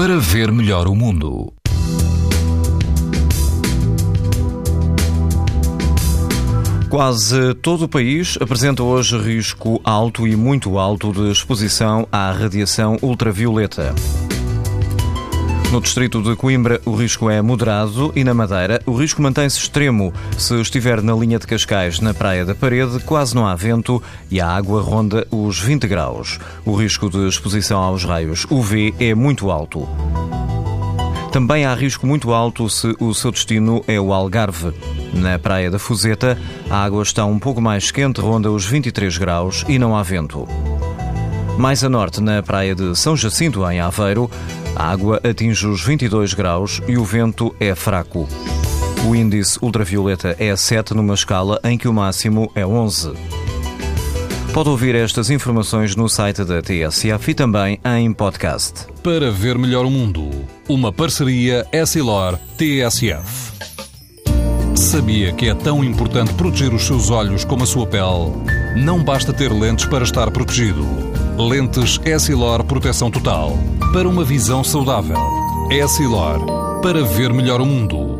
para ver melhor o mundo. Quase todo o país apresenta hoje risco alto e muito alto de exposição à radiação ultravioleta. No distrito de Coimbra, o risco é moderado e na Madeira, o risco mantém-se extremo. Se estiver na linha de Cascais, na Praia da Parede, quase não há vento e a água ronda os 20 graus. O risco de exposição aos raios UV é muito alto. Também há risco muito alto se o seu destino é o Algarve. Na Praia da Fuseta, a água está um pouco mais quente, ronda os 23 graus e não há vento. Mais a norte, na Praia de São Jacinto, em Aveiro, a água atinge os 22 graus e o vento é fraco. O índice ultravioleta é 7 numa escala em que o máximo é 11. Pode ouvir estas informações no site da TSF e também em podcast. Para ver melhor o mundo, uma parceria Essilor-TSF. Sabia que é tão importante proteger os seus olhos como a sua pele? Não basta ter lentes para estar protegido. Lentes Essilor Proteção Total. Para uma visão saudável. Essilor. Para ver melhor o mundo.